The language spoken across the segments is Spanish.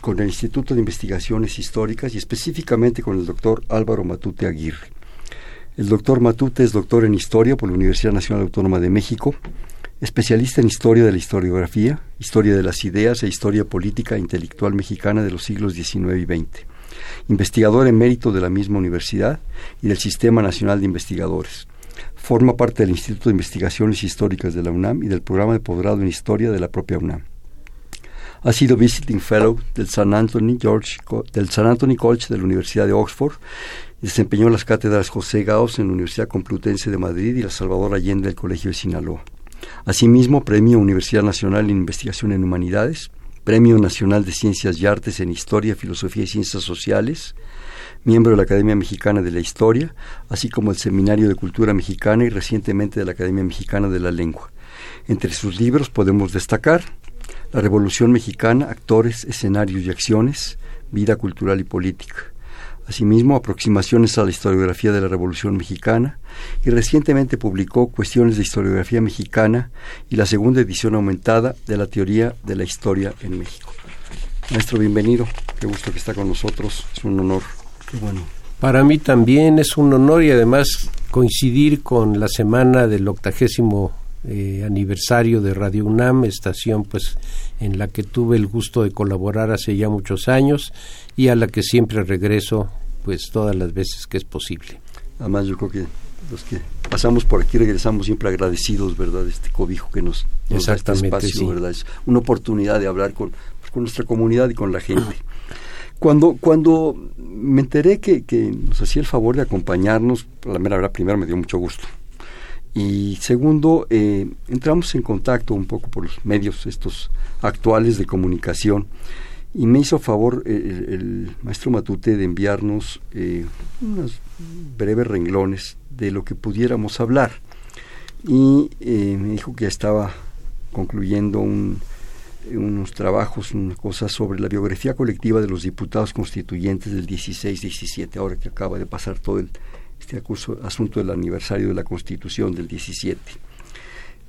con el Instituto de Investigaciones Históricas y específicamente con el doctor Álvaro Matute Aguirre. El doctor Matute es doctor en Historia por la Universidad Nacional Autónoma de México, especialista en Historia de la Historiografía, Historia de las Ideas e Historia Política e Intelectual Mexicana de los siglos XIX y XX, investigador emérito de la misma universidad y del Sistema Nacional de Investigadores. Forma parte del Instituto de Investigaciones Históricas de la UNAM y del programa de posgrado en Historia de la propia UNAM. Ha sido Visiting Fellow del San Anthony, del San College de la Universidad de Oxford. Desempeñó las cátedras José Gauss en la Universidad Complutense de Madrid y la Salvador Allende del Colegio de Sinaloa. Asimismo, Premio Universidad Nacional en Investigación en Humanidades, Premio Nacional de Ciencias y Artes en Historia, Filosofía y Ciencias Sociales, miembro de la Academia Mexicana de la Historia, así como el Seminario de Cultura Mexicana y recientemente de la Academia Mexicana de la Lengua. Entre sus libros podemos destacar la Revolución Mexicana, actores, escenarios y acciones, vida cultural y política. Asimismo, aproximaciones a la historiografía de la Revolución Mexicana y recientemente publicó Cuestiones de Historiografía Mexicana y la segunda edición aumentada de la Teoría de la Historia en México. Maestro, bienvenido. Qué gusto que está con nosotros. Es un honor. Bueno. Para mí también es un honor y además coincidir con la semana del octagésimo eh, aniversario de Radio UNAM, estación pues en la que tuve el gusto de colaborar hace ya muchos años y a la que siempre regreso pues todas las veces que es posible. Además yo creo que los que pasamos por aquí regresamos siempre agradecidos, ¿verdad? Este cobijo que nos, nos da este espacio, ¿verdad? Es una oportunidad de hablar con, pues, con nuestra comunidad y con la gente. Cuando, cuando me enteré que, que nos hacía el favor de acompañarnos, la mera verdad, primero me dio mucho gusto. Y segundo, eh, entramos en contacto un poco por los medios estos actuales de comunicación y me hizo favor eh, el, maestro Matute de enviarnos eh, unos breves renglones de lo que pudiéramos hablar. Y me dijo que estaba concluyendo unos trabajos, una cosa sobre la biografía colectiva de los diputados constituyentes del 16-17, ahora que acaba de pasar todo el este asunto del aniversario de la Constitución del 17,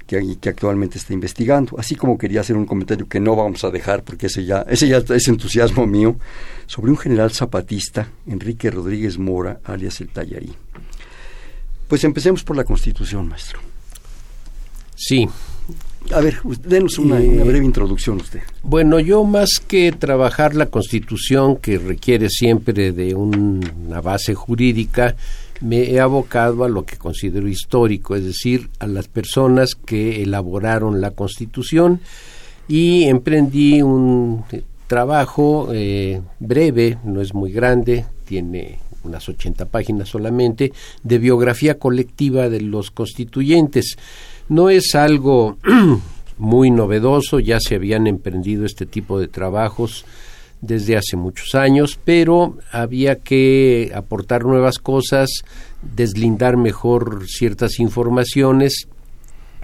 que, que, actualmente está investigando. Así como quería hacer un comentario que no vamos a dejar, porque ese ya, ese ya es entusiasmo mío, sobre un general zapatista, Enrique Rodríguez Mora, alias el Tallarí. Pues empecemos por la Constitución, maestro. Sí. A ver, denos una, una, breve introducción usted. Bueno, yo más que trabajar la Constitución, que requiere siempre de una base jurídica, me he abocado a lo que considero histórico, es decir, a las personas que elaboraron la Constitución y emprendí un trabajo eh, breve, no es muy grande, tiene unas 80 páginas solamente, de biografía colectiva de los constituyentes. No es algo muy novedoso, ya se habían emprendido este tipo de trabajos desde hace muchos años, pero había que aportar nuevas cosas, deslindar mejor ciertas informaciones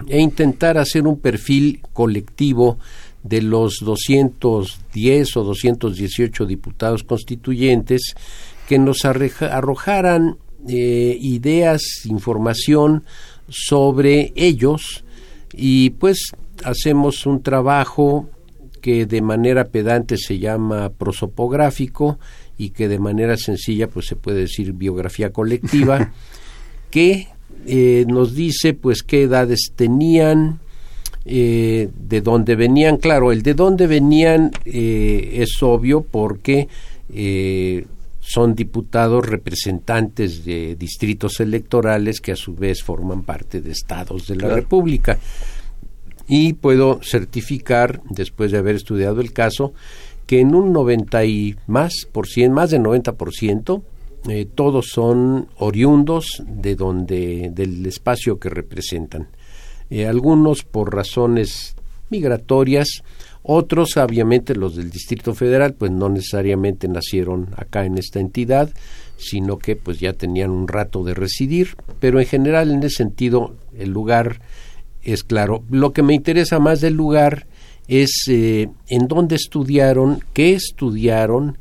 e intentar hacer un perfil colectivo de los 210 o 218 diputados constituyentes que nos arrojaran eh, ideas, información sobre ellos y pues hacemos un trabajo que de manera pedante se llama prosopográfico y que de manera sencilla pues se puede decir biografía colectiva que eh, nos dice pues qué edades tenían eh, de dónde venían. Claro el de dónde venían eh, es obvio porque son diputados representantes de distritos electorales que a su vez forman parte de estados de la República y puedo certificar, después de haber estudiado el caso, que en un 90 y más por cien, más del 90 por ciento, eh, todos son oriundos de donde, del espacio que representan. Eh, algunos por razones migratorias, Otros, obviamente, los del Distrito Federal, pues no necesariamente nacieron acá en esta entidad, sino que pues ya tenían un rato de residir, pero en general en ese sentido el lugar es claro. Lo que me interesa más del lugar es eh, en dónde estudiaron, qué estudiaron,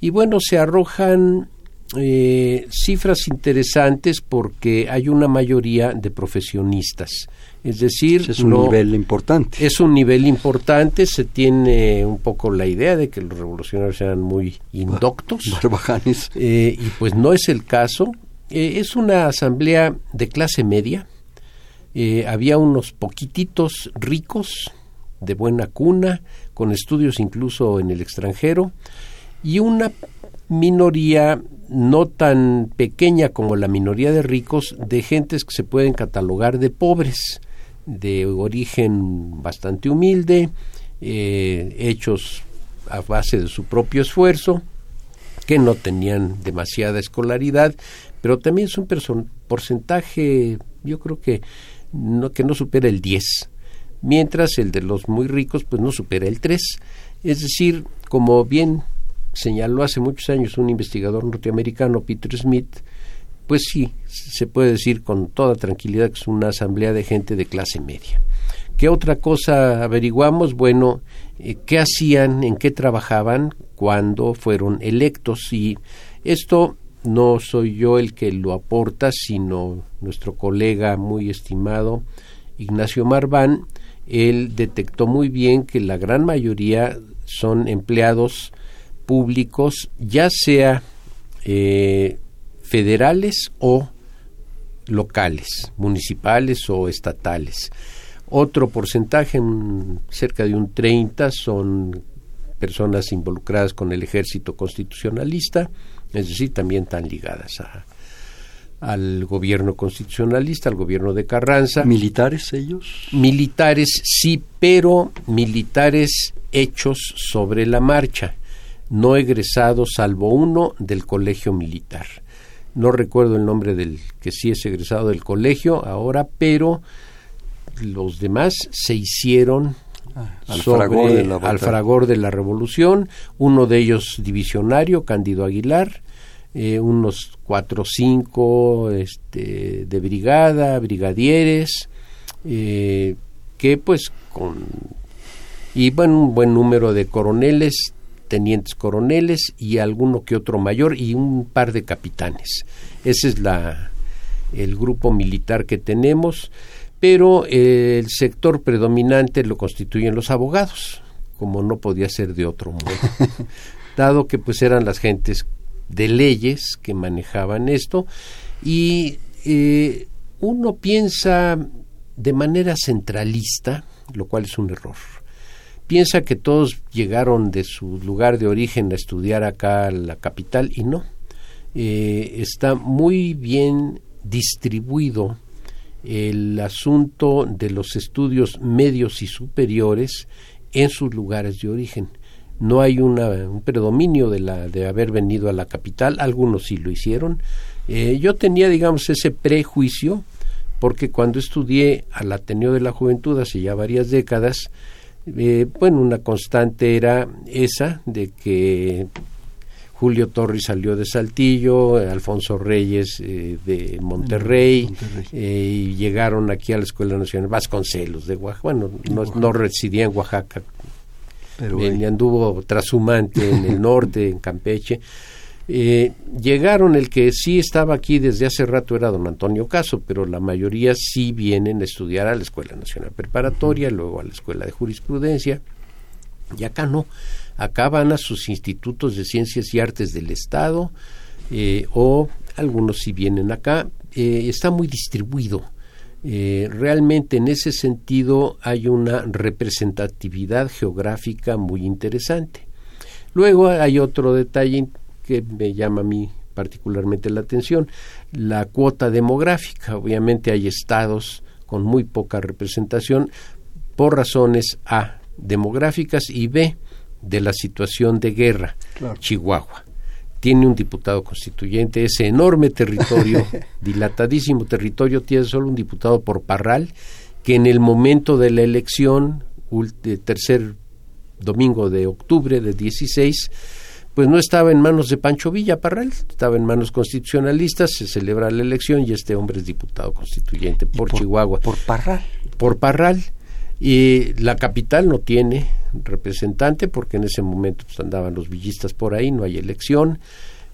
y bueno, se arrojan eh, cifras interesantes porque hay una mayoría de profesionistas. Es decir, es un nivel importante. Es un nivel importante, se tiene un poco la idea de que los revolucionarios eran muy indoctos. Barbajanes. Eh, y pues no es el caso. Eh, es una asamblea de clase media. Eh, había unos poquititos ricos, de buena cuna, con estudios incluso en el extranjero, y una minoría no tan pequeña como la minoría de ricos, de gentes que se pueden catalogar de pobres de origen bastante humilde, eh, hechos a base de su propio esfuerzo, que no tenían demasiada escolaridad, pero también es un porcentaje, yo creo que no, que no supera el 10, mientras el de los muy ricos pues no supera el 3. Es decir, como bien señaló hace muchos años un investigador norteamericano, Peter Smith, pues sí, se puede decir con toda tranquilidad que es una asamblea de gente de clase media. ¿Qué otra cosa averiguamos? Bueno, eh, ¿qué hacían, en qué trabajaban cuando fueron electos? Y esto no soy yo el que lo aporta, sino nuestro colega muy estimado Ignacio Marván. Él detectó muy bien que la gran mayoría son empleados públicos, ya sea eh, federales o locales, municipales o estatales. Otro porcentaje, cerca de un 30, son personas involucradas con el ejército constitucionalista, es decir, también están ligadas a, al gobierno constitucionalista, al gobierno de Carranza. ¿Militares ellos? Militares, sí, pero militares hechos sobre la marcha, no egresados salvo uno del colegio militar no recuerdo el nombre del que sí es egresado del colegio ahora, pero los demás se hicieron al, fragor de la al fragor de la revolución, uno de ellos divisionario, Cándido Aguilar, eh, unos cuatro o cinco este, de brigada, brigadieres, eh, que pues con y bueno, un buen número de coroneles tenientes coroneles y alguno que otro mayor y un par de capitanes. Ese es la, el grupo militar que tenemos, pero el sector predominante lo constituyen los abogados, como no podía ser de otro modo, dado que pues eran las gentes de leyes que manejaban esto y eh, uno piensa de manera centralista, lo cual es un error piensa que todos llegaron de su lugar de origen a estudiar acá a la capital y no. Eh, está muy bien distribuido el asunto de los estudios medios y superiores en sus lugares de origen. No hay una, un predominio de, la, de haber venido a la capital, algunos sí lo hicieron. Eh, yo tenía, digamos, ese prejuicio, porque cuando estudié al Ateneo de la Juventud hace ya varias décadas, eh, bueno, una constante era esa, de que Julio Torres salió de Saltillo, Alfonso Reyes eh, de Monterrey, eh, y llegaron aquí a la Escuela Nacional Vasconcelos de Oaxaca. Bueno, no, residía en Oaxaca, pero anduvo trashumante en el norte, en Campeche. Eh, llegaron, el que sí estaba aquí desde hace rato era don Antonio Caso, pero la mayoría sí vienen a estudiar a la Escuela Nacional Preparatoria, luego a la Escuela de Jurisprudencia, y acá no, acá van a sus institutos de ciencias y artes del Estado, eh, o algunos sí vienen acá, eh, está muy distribuido. realmente en ese sentido hay una representatividad geográfica muy interesante. Luego hay otro detalle que me llama a mí particularmente la atención, la cuota demográfica. Obviamente hay estados con muy poca representación por razones A, demográficas y B, de la situación de guerra. Chihuahua tiene un diputado constituyente, ese enorme territorio, dilatadísimo territorio, tiene solo un diputado por Parral, que en el momento de la elección, tercer domingo de octubre de 16, pues no estaba en manos de Pancho Villa Parral, estaba en manos constitucionalistas, se celebra la elección y este hombre es diputado constituyente por, Chihuahua. Por Parral. Por Parral. Y la capital no tiene representante porque en ese momento pues, andaban los villistas por ahí, no hay elección.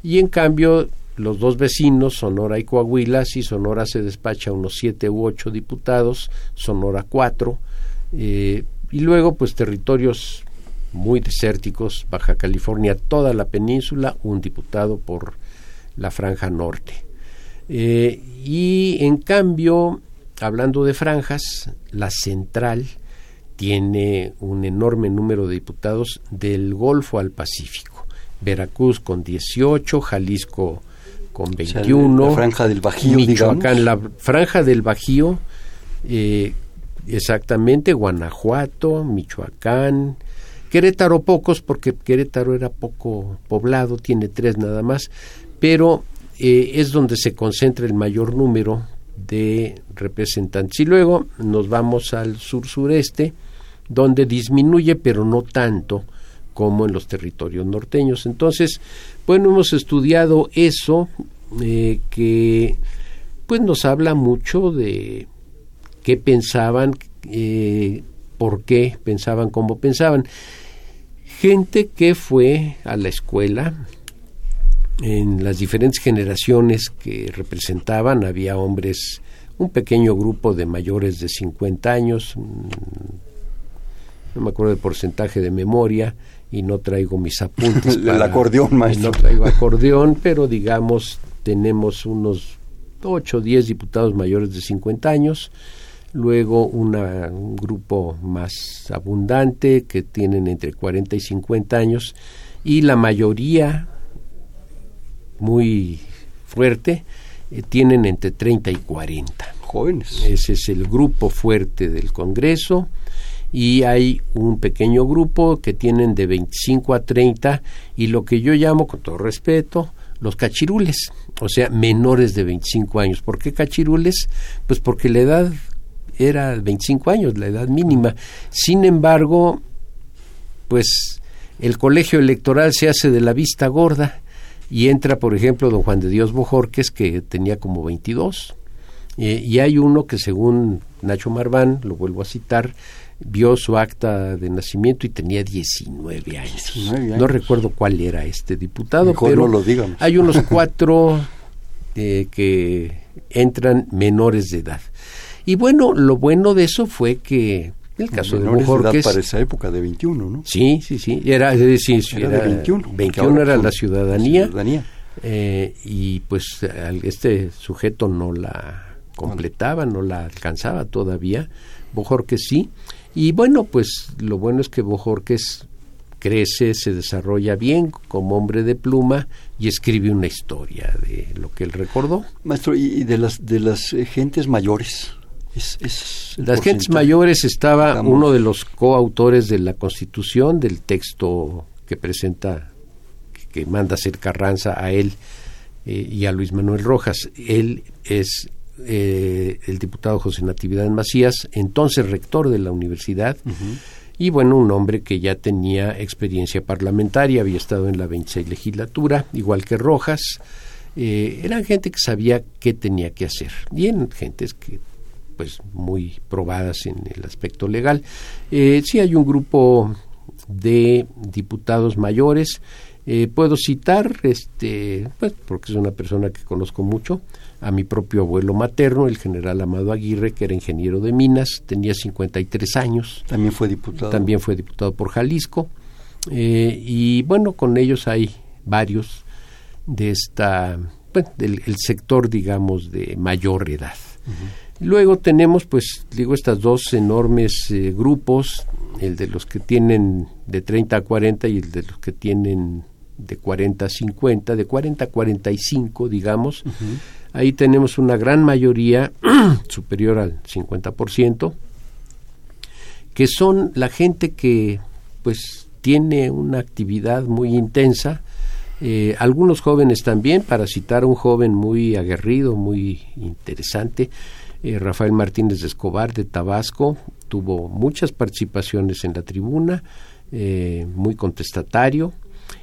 Y en cambio, los dos vecinos, Sonora y Coahuila, si Sonora se despacha unos siete u ocho diputados, Sonora cuatro, eh, y luego pues territorios muy desérticos, Baja California, toda la península, un diputado por la franja norte. Eh, y en cambio, hablando de franjas, la central tiene un enorme número de diputados del Golfo al Pacífico. Veracruz con 18, Jalisco con 21. la franja del Bajío, Michoacán, la franja del Bajío, eh, exactamente, Guanajuato, Michoacán, Querétaro pocos, porque Querétaro era poco poblado, tiene tres nada más, pero eh, es donde se concentra el mayor número de representantes. Y luego nos vamos al sur-sureste, donde disminuye, pero no tanto como en los territorios norteños. Entonces, bueno, hemos estudiado eso, eh, que pues nos habla mucho de qué pensaban, eh, por qué pensaban como pensaban gente que fue a la escuela en las diferentes generaciones que representaban, había hombres, un pequeño grupo de mayores de 50 años, no me acuerdo del porcentaje de memoria y no traigo mis apuntes. el acordeón, maestro. No traigo acordeón, pero digamos, tenemos unos 8 o 10 diputados mayores de 50 años, luego un grupo más abundante que tienen entre 40 y 50 años y la mayoría muy fuerte eh, tienen entre 30 y 40. Jóvenes. Ese es el grupo fuerte del Congreso y hay un pequeño grupo que tienen de 25 a 30 y lo que yo llamo con todo respeto los cachirules, o sea, menores de 25 años. ¿Por qué cachirules? Pues porque la edad era 25 años, la edad mínima. Sin embargo, pues el colegio electoral se hace de la vista gorda y entra, por ejemplo, don Juan de Dios Bojorques, que tenía como 22. Eh, y hay uno que, según Nacho Marván, lo vuelvo a citar, vio su acta de nacimiento y tenía 19 años. No recuerdo cuál era este diputado, pero lo hay unos cuatro eh, que entran menores de edad. Y bueno, lo bueno de eso fue que el caso de Bojorques... para esa época de 21, ¿no? Sí, sí, sí. Era, es decir, era, de 21. 21 era la ciudadanía. Eh, y pues este sujeto no la completaba, no la alcanzaba todavía. Bojorques sí. Y bueno, pues lo bueno es que Bojorques crece, se desarrolla bien como hombre de pluma y escribe una historia de lo que él recordó. Maestro, ¿y de las, de las eh, gentes mayores? Las gentes mayores estaba uno de los coautores de la Constitución, del texto que presenta, que, manda hacer Carranza a él eh, y a Luis Manuel Rojas. Él es eh, el diputado José Natividad Macías, entonces rector de la universidad, y bueno, un hombre que ya tenía experiencia parlamentaria, había estado en la 26 legislatura, igual que Rojas. Eh, eran gente que sabía qué tenía que hacer. Bien, gentes que pues muy probadas en el aspecto legal. Eh, sí hay un grupo de diputados mayores. Eh, puedo citar, este, pues, porque es una persona que conozco mucho, a mi propio abuelo materno, el general Amado Aguirre, que era ingeniero de minas, tenía 53 años. También fue diputado. También fue diputado por Jalisco. Eh, y bueno, con ellos hay varios de esta, bueno, del el sector, digamos, de mayor edad. Luego tenemos, pues, digo, estas dos enormes eh, grupos, el de los que tienen de 30 a 40 y el de los que tienen de 40 a 50, de 40 a 45, digamos. Ahí tenemos una gran mayoría, superior al 50%, que son la gente que, pues, tiene una actividad muy intensa, eh, algunos jóvenes también, para citar un joven muy aguerrido, muy interesante, eh, Rafael Martínez de Escobar de Tabasco tuvo muchas participaciones en la tribuna eh, muy contestatario.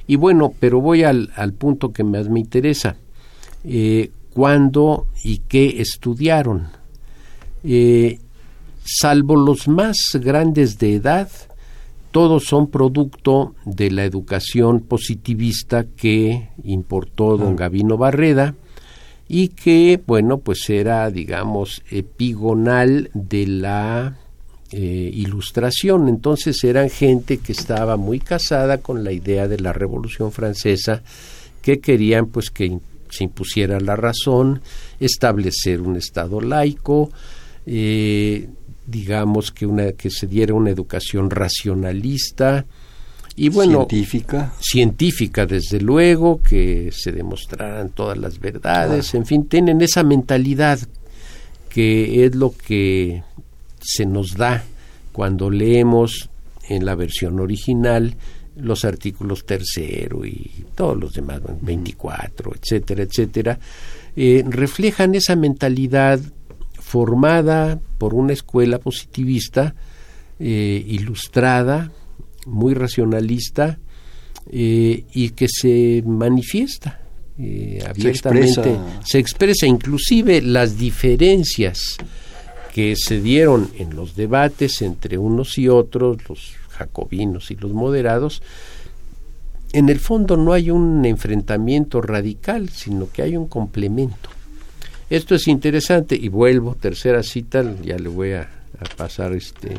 Y bueno, pero voy al, al punto que más me interesa. ¿Cuándo y qué estudiaron? Eh, salvo los más grandes de edad, todos son producto de la educación positivista que importó don Gavino Barreda y que, bueno, pues era, digamos, epigonal de la eh, ilustración. Entonces eran gente que estaba muy casada con la idea de la Revolución Francesa, que querían pues que se impusiera la razón, establecer un Estado laico, eh, digamos que, una, que se diera una educación racionalista, y bueno, científica. Científica, desde luego, que se demostraran todas las verdades, en fin, tienen esa mentalidad que es lo que se nos da cuando leemos en la versión original los artículos tercero y todos los demás, 24, etcétera, etcétera, eh, reflejan esa mentalidad formada por una escuela positivista, eh, ilustrada, muy racionalista eh, y que se manifiesta abiertamente, se expresa. inclusive las diferencias que se dieron en los debates entre unos y otros, los jacobinos y los moderados, en el fondo no hay un enfrentamiento radical, sino que hay un complemento. Esto es interesante y vuelvo, tercera cita, ya le voy a, pasar este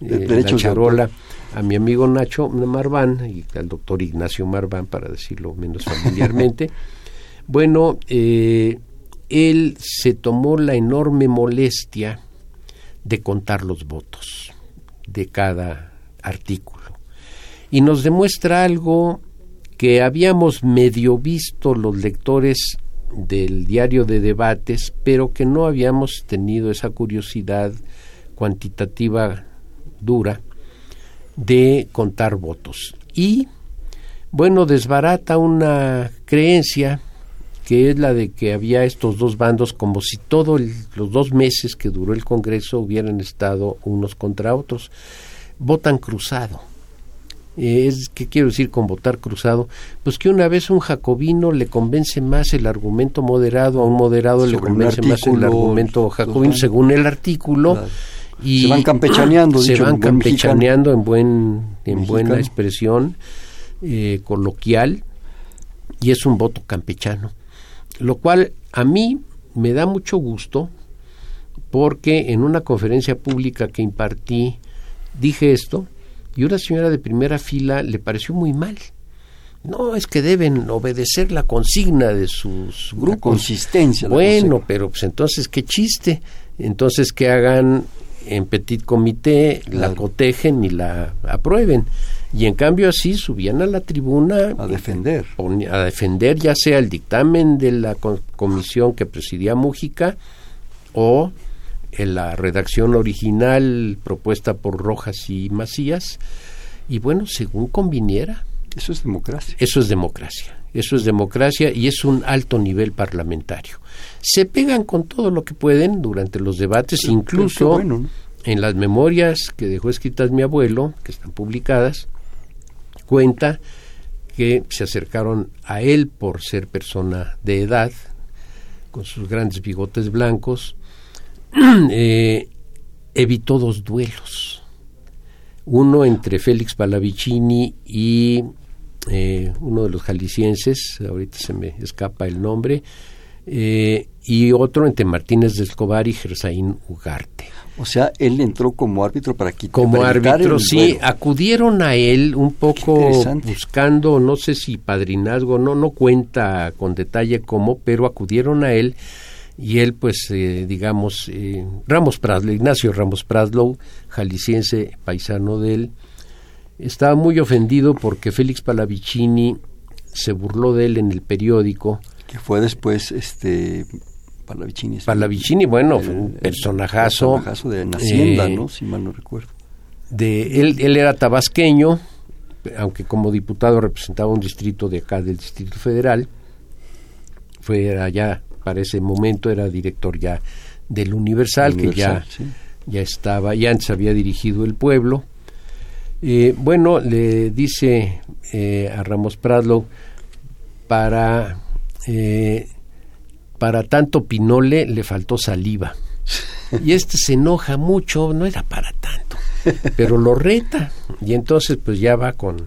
eh, la charola a mi amigo Nacho Marván y al doctor Ignacio Marván, para decirlo menos familiarmente. bueno, eh, él se tomó la enorme molestia de contar los votos de cada artículo y nos demuestra algo que habíamos medio visto los lectores del diario de debates, pero que no habíamos tenido esa curiosidad cuantitativa dura de contar votos. Y, bueno, desbarata una creencia que es la de que había estos dos bandos como si todos los dos meses que duró el Congreso hubieran estado unos contra otros. Votan cruzado. Es, ¿Qué quiero decir con votar cruzado? Pues que una vez un jacobino le convence más el argumento moderado, a un moderado le convence más el argumento jacobino, según el artículo y se van campechaneando se van campechaneando en buen en buena expresión eh, coloquial y es un voto campechano. Lo cual a mí me da mucho gusto porque en una conferencia pública que impartí dije esto y una señora de primera fila le pareció muy mal no, es que deben obedecer la consigna de sus grupos. consistencia. Bueno, pero pues entonces qué chiste. Entonces que hagan en petit comité la cotejen y la aprueben. Y en cambio así subían a la tribuna a defender. A defender ya sea el dictamen de la comisión que presidía Mújica o en la redacción original propuesta por Rojas y Macías. Y bueno, según conviniera. Eso es democracia. Eso es democracia. Eso es democracia y es un alto nivel parlamentario se pegan con todo lo que pueden durante los debates, incluso en las memorias que dejó escritas mi abuelo, que están publicadas, cuenta que se acercaron a él por ser persona de edad, con sus grandes bigotes blancos, eh, evitó dos duelos. Uno entre Félix Palavicini y eh, uno de los jaliscienses, ahorita se me escapa el nombre, eh, y otro entre Martínez de Escobar y Gersaín Ugarte. O sea, él entró como árbitro para quitar. Como árbitro, sí, acudieron a él un poco buscando, no sé si padrinazgo, no, no cuenta con detalle cómo, pero acudieron a él y él, pues, eh, digamos, eh, Ramos Praslow, Ignacio Ramos Praslow, jalisciense, paisano de él, estaba muy ofendido porque Félix Palavicini se burló de él en el periódico que fue después este Palavicini. Palavicini, bueno, fue un personajazo. personajazo de Hacienda, eh, ¿no? Si mal no recuerdo. De, él, él era tabasqueño, aunque como diputado representaba un distrito de acá del Distrito Federal. Fue allá, para ese momento era director ya del Universal, que ya, ya estaba, ya antes había dirigido el pueblo. Eh, bueno, le dice eh, a Ramos Prado para, eh, para tanto pinole le faltó saliva. Y este se enoja mucho, no era para tanto, pero lo reta. Y entonces pues ya va con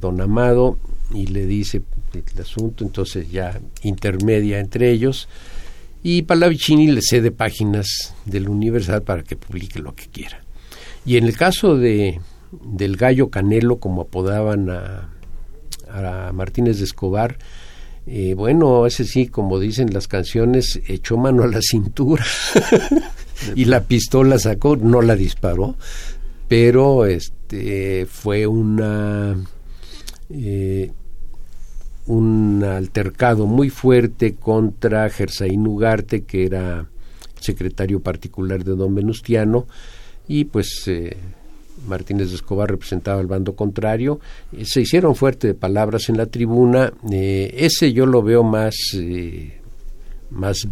don Amado y le dice el asunto, entonces ya intermedia entre ellos. Y Pallavicini le cede páginas del Universal para que publique lo que quiera. Y en el caso de, del gallo Canelo, como apodaban a, a Martínez de Escobar, eh, bueno, ese sí, como dicen las canciones, echó mano a la cintura y la pistola sacó, no la disparó, pero este fue una eh, un altercado muy fuerte contra Gersaín Ugarte, que era secretario particular de don Venustiano, y pues eh, Martínez de Escobar representaba el bando contrario. Eh, se hicieron fuertes palabras en la tribuna. Eh, ese yo lo veo más, más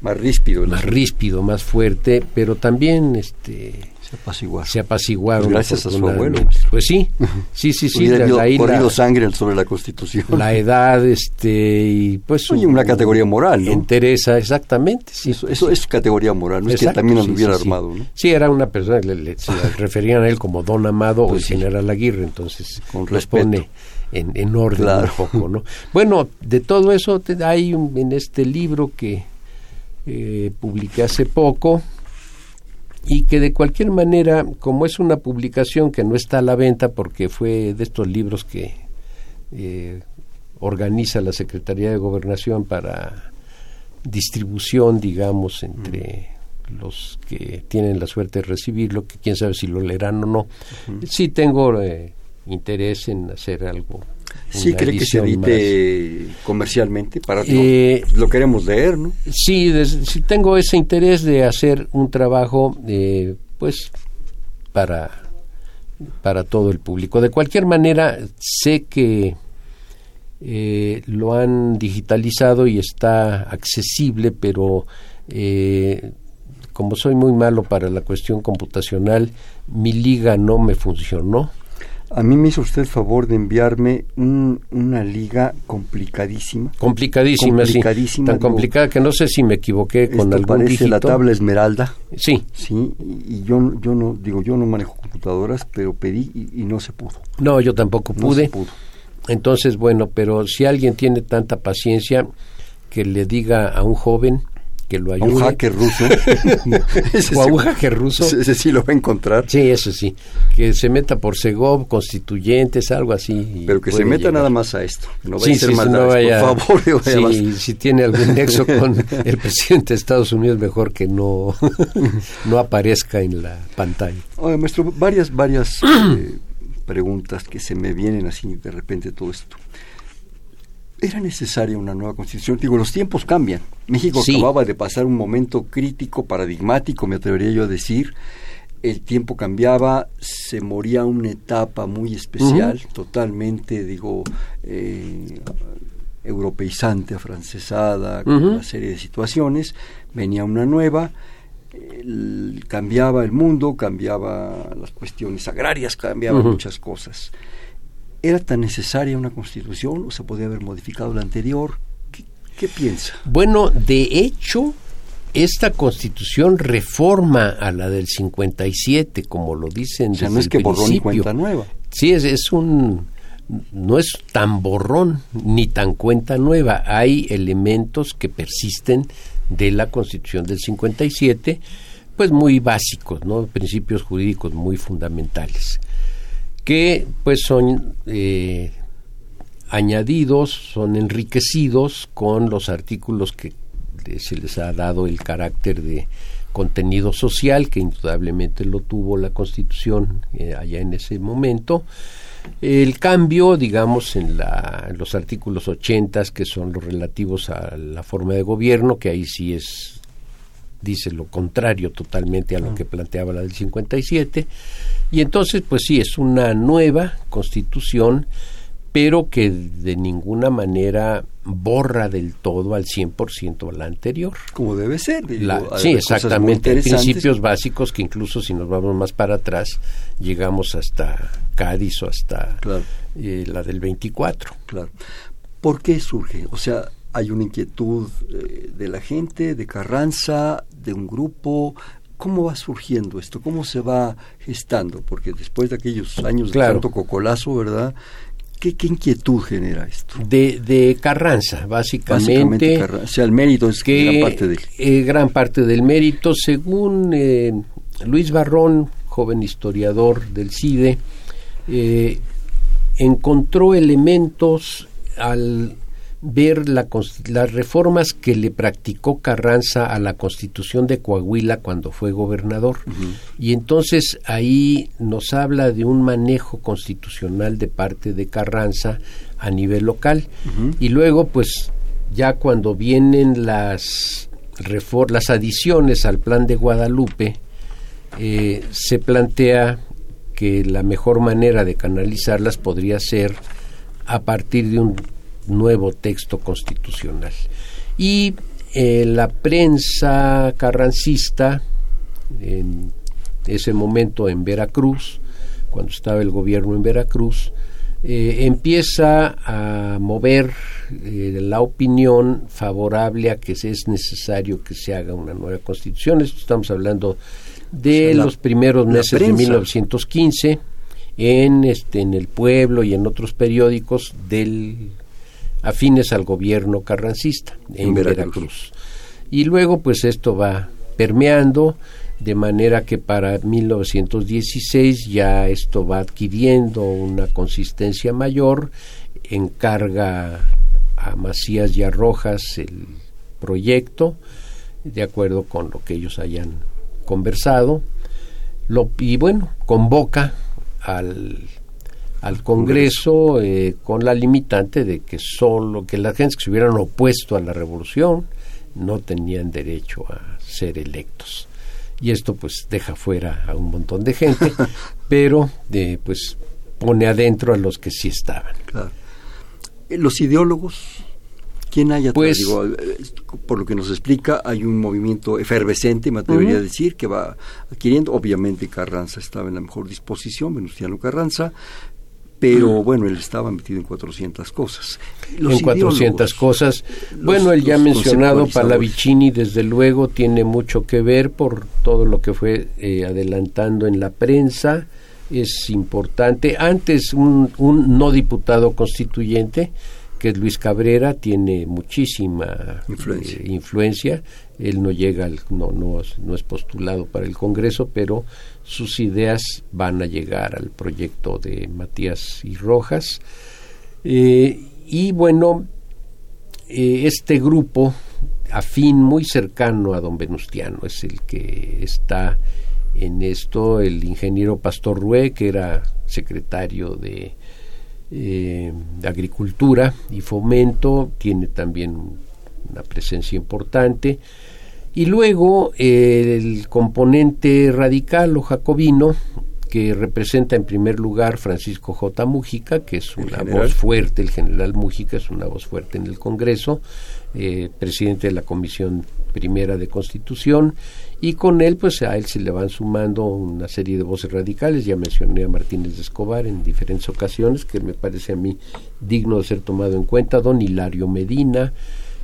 más ríspido, más ríspido, más fuerte, pero también este se apaciguaron. Se apaciguaron. Pues gracias a su abuelo. Pues sí, sí, sí, sí. la, la, sangre sobre la Constitución. La edad, este, y pues... Oye, una categoría moral, ¿no? Interesa, exactamente, sí. Eso, es categoría moral, no es que también anduviera armado, ¿no? Sí, era una persona, le, le se referían a él como Don Amado o el general Aguirre, entonces Con pone en, en orden un poco, ¿no? Bueno, de todo eso hay en este libro que eh, publiqué hace poco, y que de cualquier manera, como es una publicación que no está a la venta porque fue de estos libros que eh, organiza la Secretaría de Gobernación para distribución, digamos, entre los que tienen la suerte de recibirlo, que quién sabe si lo leerán o no. Sí tengo eh, interés en hacer algo Sí, cree que se edite comercialmente para eh, lo queremos leer, ¿no? Sí, sí, tengo ese interés de hacer un trabajo, eh, pues, para para todo el público. De cualquier manera, sé que eh, lo han digitalizado y está accesible, pero eh, como soy muy malo para la cuestión computacional, mi liga no me funcionó a mí me hizo usted favor de enviarme una liga complicadísima. Complicadísima, sí. Tan complicada que no sé si me equivoqué con algún parece la tabla esmeralda. Sí. Sí, y yo, yo no, digo, yo no manejo computadoras, pero pedí y, no se pudo. No, yo tampoco pude. pudo. Entonces, bueno, pero si alguien tiene tanta paciencia, que le diga a un joven que lo ayude. Un hacker ruso. o a un hacker ruso. Ese sí lo va a encontrar. Sí, eso sí. Que se meta por Segov, constituyentes, algo así. Pero que se meta nada más a esto. No vaya a ser sí, no vaya, por favor. Sí, si tiene algún nexo con el presidente de Estados Unidos, mejor que no, no aparezca en la pantalla. Oye, maestro, varias, varias eh, preguntas que se me vienen así de repente todo esto. ¿Era necesaria una nueva constitución? Digo, los tiempos cambian. México acababa de pasar un momento crítico, paradigmático, me atrevería yo a decir. El tiempo cambiaba, se moría una etapa muy especial, totalmente, digo, eh, europeizante, afrancesada, con una serie de situaciones. Venía una nueva, cambiaba el mundo, cambiaba las cuestiones agrarias, cambiaban muchas cosas. ¿Era tan necesaria una constitución o se podía haber modificado la anterior? ¿Qué, piensa? Bueno, de hecho, esta constitución reforma a la del 57, como lo dicen o sea, no es que borrón y cuenta nueva. Sí, es, es un no es tan borrón ni tan cuenta nueva. Hay elementos que persisten de la Constitución del 57, pues muy básicos, ¿no? Principios jurídicos muy fundamentales que pues son eh, añadidos, son enriquecidos con los artículos que se les ha dado el carácter de contenido social, que indudablemente lo tuvo la Constitución eh, allá en ese momento. El cambio, digamos, en, la, en los artículos 80, que son los relativos a la forma de gobierno, que ahí sí es, dice lo contrario totalmente a lo que planteaba la del 57 y entonces, pues sí, es una nueva constitución, pero que de ninguna manera borra del todo al 100% la anterior. Como debe ser. sí, exactamente. Principios básicos que incluso si nos vamos más para atrás, llegamos hasta Cádiz o hasta eh, la del 24. Claro. ¿Por qué surge? O sea, hay una inquietud eh, de la gente, de Carranza, de un grupo. ¿Cómo va surgiendo esto? ¿Cómo se va gestando? Porque después de aquellos años de tanto cocolazo, ¿verdad? ¿Qué, inquietud genera esto? De, Carranza, básicamente. o sea, el mérito es que, gran parte del... Eh, gran parte del mérito, según eh, Luis Barrón, joven historiador del CIDE, eh, encontró elementos al ver las reformas que le practicó Carranza a la constitución de Coahuila cuando fue gobernador. Y entonces ahí nos habla de un manejo constitucional de parte de Carranza a nivel local. Y luego, pues, ya cuando vienen las, las adiciones al plan de Guadalupe, eh, se plantea que la mejor manera de canalizarlas podría ser a partir de un nuevo texto constitucional. Y eh, la prensa carrancista, en ese momento en Veracruz, cuando estaba el gobierno en Veracruz, eh, empieza a mover eh, la opinión favorable a que es necesario que se haga una nueva constitución. Esto estamos hablando de los primeros meses de 1915 en este en el pueblo y en otros periódicos del afines al gobierno carrancista en, Veracruz. Y luego pues esto va permeando de manera que para 1916 ya esto va adquiriendo una consistencia mayor, encarga a Macías y a Rojas el proyecto, de acuerdo con lo que ellos hayan conversado, lo, y bueno, convoca al al Congreso eh, con la limitante de que solo que las gentes que se hubieran opuesto a la revolución no tenían derecho a ser electos. Y esto pues deja fuera a un montón de gente pero eh, pues pone adentro a los que sí estaban. Eh, los ideólogos quién hay atrás? Pues, por lo que nos explica hay un movimiento efervescente me atrevería a decir que va adquiriendo. Obviamente Carranza estaba en la mejor disposición Venustiano Carranza pero bueno, él estaba metido en 400 cosas. en 400 cosas. bueno, el ya mencionado Palavicini, desde luego, tiene mucho que ver por todo lo que fue eh, adelantando en la prensa. Es importante. Antes, un, un no diputado constituyente, que es Luis Cabrera, tiene muchísima eh, influencia. Él no llega, al, no, no, no es postulado para el Congreso, pero sus ideas van a llegar al proyecto de Matías y Rojas. Eh, y bueno, eh, este grupo afín muy cercano a don Venustiano es el que está en esto, el ingeniero Pastor Rue, que era secretario de, eh, de Agricultura y Fomento, tiene también una presencia importante. Y luego el componente radical o jacobino, que representa en primer lugar Francisco J. Mújica, que es una voz fuerte, el general Mújica es una voz fuerte en el Congreso, eh, presidente de la Comisión Primera de Constitución, y con él, pues a él se le van sumando una serie de voces radicales, ya mencioné a Martínez de Escobar en diferentes ocasiones, que me parece a mí digno de ser tomado en cuenta, don Hilario Medina,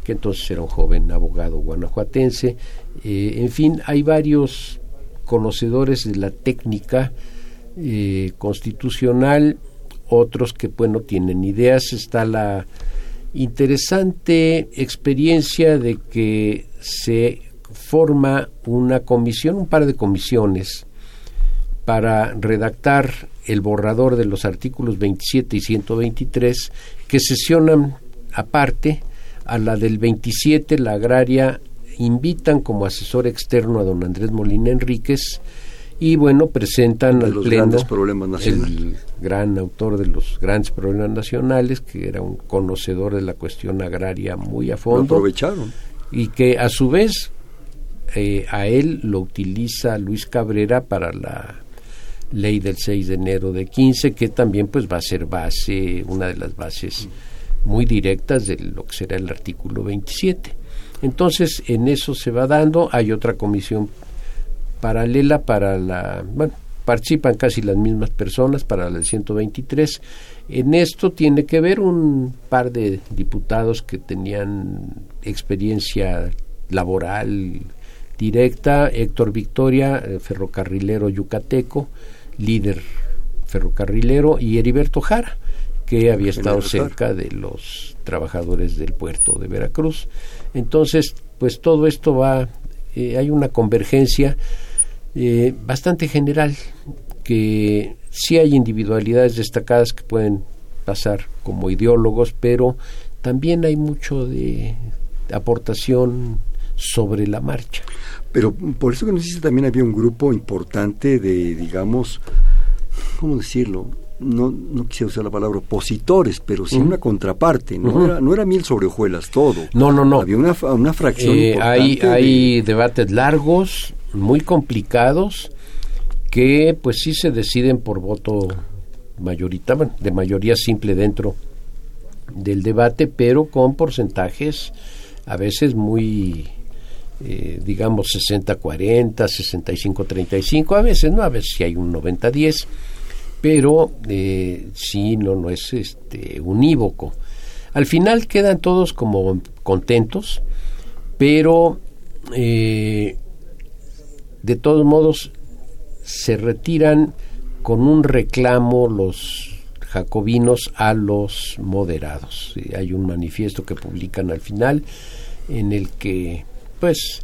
que entonces era un joven abogado guanajuatense. Eh, en fin, hay varios conocedores de la técnica eh, constitucional, otros que bueno tienen ideas. Está la interesante experiencia de que se forma una comisión, un par de comisiones, para redactar el borrador de los artículos 27 y 123 que sesionan aparte a la del 27, la agraria, invitan como asesor externo a don Andrés Molina Enríquez y bueno, presentan al Pleno problemas el gran autor de los grandes problemas nacionales, que era un conocedor de la cuestión agraria muy a fondo. aprovecharon. Y que a su vez eh, a él lo utiliza Luis Cabrera para la ley del 6 de enero de 15, que también pues va a ser base, una de las bases muy directas de lo que será el artículo 27. Entonces, en eso se va dando, hay otra comisión paralela para la, bueno, participan casi las mismas personas para la 123. En esto tiene que ver un par de diputados que tenían experiencia laboral directa, Héctor Victoria, eh, ferrocarrilero yucateco, líder ferrocarrilero, y Heriberto Jara, que había estado cerca de los trabajadores del puerto de Veracruz. Entonces, pues todo esto va, eh, hay una convergencia eh, bastante general, que sí hay individualidades destacadas que pueden pasar como ideólogos, pero también hay mucho de aportación sobre la marcha. Pero por eso que nos dice también había un grupo importante de, digamos, ¿cómo decirlo? No, no quisiera usar la palabra opositores, pero sí una contraparte. No, era, no era miel sobre hojuelas todo. No, no, no. Había una, una fracción Eh, importante. hay, de- hay debates largos, muy complicados, que pues sí se deciden por voto mayoritario, de mayoría simple dentro del debate, pero con porcentajes a veces muy, eh, digamos, 60-40, 65-35, a veces no, a veces sí hay un 90-10, pero eh, sí, no, no es este, unívoco. Al final quedan todos como contentos, pero eh, de todos modos se retiran con un reclamo los jacobinos a los moderados. Hay un manifiesto que publican al final en el que pues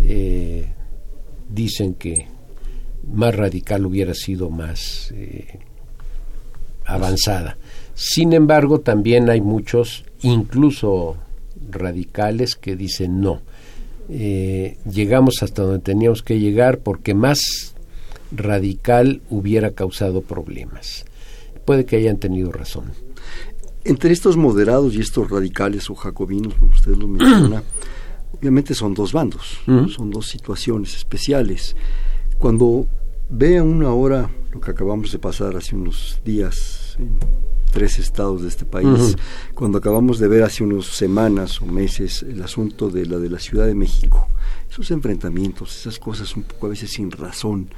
eh, dicen que más radical hubiera sido más eh, avanzada. Sin embargo, también hay muchos, incluso radicales, que dicen no. Eh, llegamos hasta donde teníamos que llegar porque más radical hubiera causado problemas. Puede que hayan tenido razón. Entre estos moderados y estos radicales o jacobinos, como usted lo menciona, obviamente son dos bandos, son dos situaciones especiales. Cuando vea una hora lo que acabamos de pasar hace unos días en tres estados de este país, cuando acabamos de ver hace unas semanas o meses el asunto de la de la Ciudad de México, esos enfrentamientos, esas cosas un poco a veces sin razón,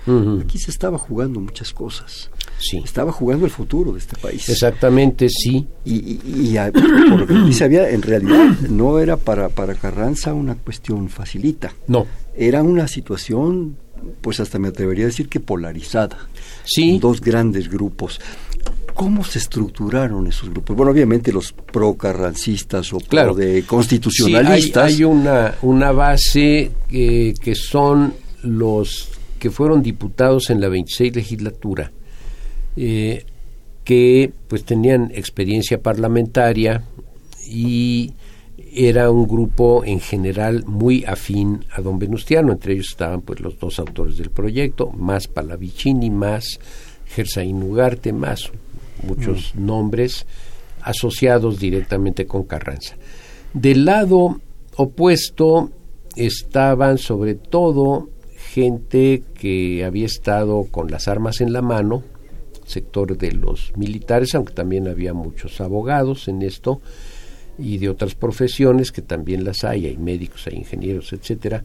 aquí se estaba jugando muchas cosas. Sí. Estaba jugando el futuro de este país. Exactamente, sí. Y, y- y a- por lo que dice, había, en realidad no era para, para Carranza una cuestión facilita. No. Era una situación, pues hasta me atrevería a decir que polarizada. Sí. Dos grandes grupos. ¿Cómo se estructuraron esos grupos? Bueno, obviamente los pro-carrancistas o Claro. pro de Sí, constitucionalistas. hay, hay una, una base eh, que son los que fueron diputados en la 26 legislatura, eh, que pues tenían experiencia parlamentaria y era un grupo en general muy afín a don Venustiano, entre ellos estaban pues los dos autores del proyecto, más Palavicini, más Gersaín Ugarte, más muchos nombres asociados directamente con Carranza. Del lado opuesto estaban sobre todo gente que había estado con las armas en la mano, sector de los militares, aunque también había muchos abogados en esto y de otras profesiones que también las hay, hay médicos, hay ingenieros, etcétera,